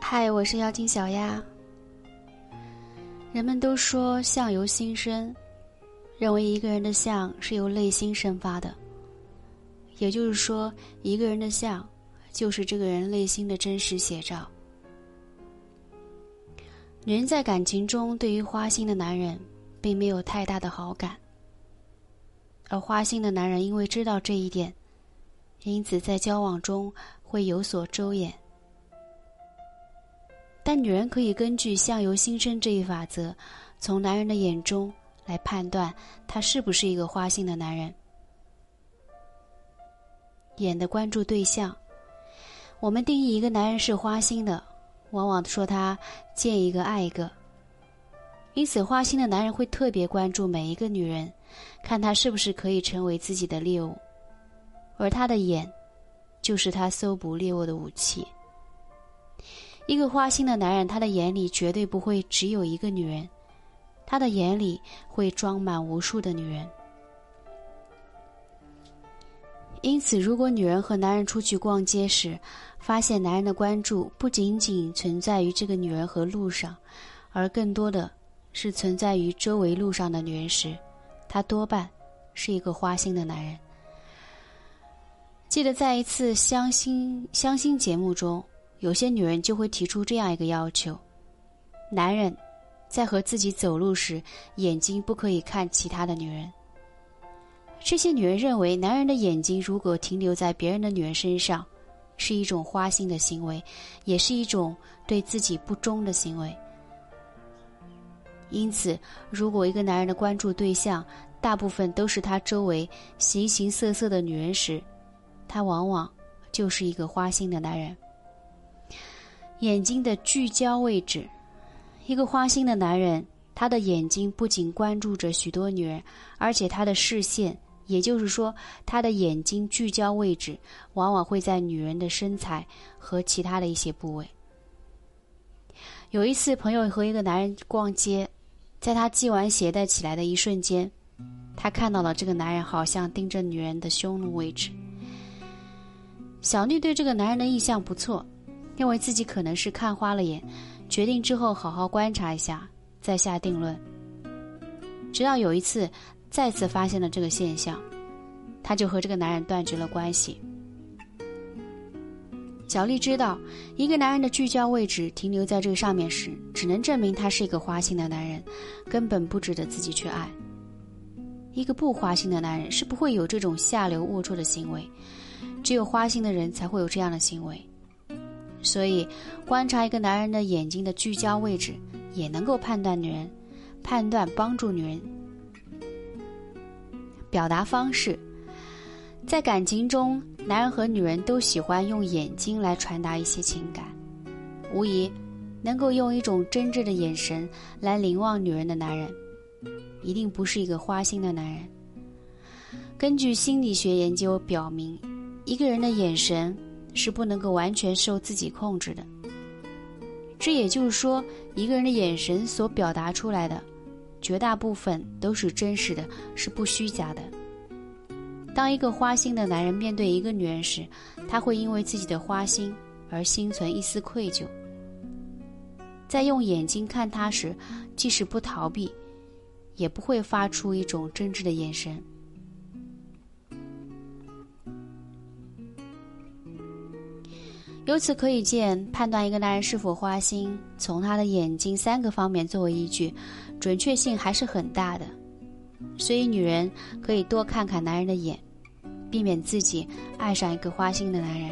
嗨，我是妖精小丫。人们都说相由心生，认为一个人的相是由内心生发的。也就是说，一个人的相就是这个人内心的真实写照。女人在感情中对于花心的男人并没有太大的好感，而花心的男人因为知道这一点，因此在交往中会有所周延。但女人可以根据“相由心生”这一法则，从男人的眼中来判断他是不是一个花心的男人。眼的关注对象，我们定义一个男人是花心的，往往说他见一个爱一个。因此，花心的男人会特别关注每一个女人，看她是不是可以成为自己的猎物，而他的眼，就是他搜捕猎物的武器。一个花心的男人，他的眼里绝对不会只有一个女人，他的眼里会装满无数的女人。因此，如果女人和男人出去逛街时，发现男人的关注不仅仅存在于这个女人和路上，而更多的是存在于周围路上的女人时，他多半是一个花心的男人。记得在一次相亲相亲节目中。有些女人就会提出这样一个要求：男人在和自己走路时，眼睛不可以看其他的女人。这些女人认为，男人的眼睛如果停留在别人的女人身上，是一种花心的行为，也是一种对自己不忠的行为。因此，如果一个男人的关注对象大部分都是他周围形形色色的女人时，他往往就是一个花心的男人。眼睛的聚焦位置，一个花心的男人，他的眼睛不仅关注着许多女人，而且他的视线，也就是说，他的眼睛聚焦位置，往往会在女人的身材和其他的一些部位。有一次，朋友和一个男人逛街，在他系完鞋带起来的一瞬间，他看到了这个男人好像盯着女人的胸部位置。小丽对这个男人的印象不错。认为自己可能是看花了眼，决定之后好好观察一下，再下定论。直到有一次再次发现了这个现象，他就和这个男人断绝了关系。小丽知道，一个男人的聚焦位置停留在这个上面时，只能证明他是一个花心的男人，根本不值得自己去爱。一个不花心的男人是不会有这种下流龌龊的行为，只有花心的人才会有这样的行为。所以，观察一个男人的眼睛的聚焦位置，也能够判断女人，判断帮助女人。表达方式，在感情中，男人和女人都喜欢用眼睛来传达一些情感。无疑，能够用一种真挚的眼神来凝望女人的男人，一定不是一个花心的男人。根据心理学研究表明，一个人的眼神。是不能够完全受自己控制的。这也就是说，一个人的眼神所表达出来的，绝大部分都是真实的，是不虚假的。当一个花心的男人面对一个女人时，他会因为自己的花心而心存一丝愧疚。在用眼睛看她时，即使不逃避，也不会发出一种真挚的眼神。由此可以见，判断一个男人是否花心，从他的眼睛三个方面作为依据，准确性还是很大的。所以，女人可以多看看男人的眼，避免自己爱上一个花心的男人。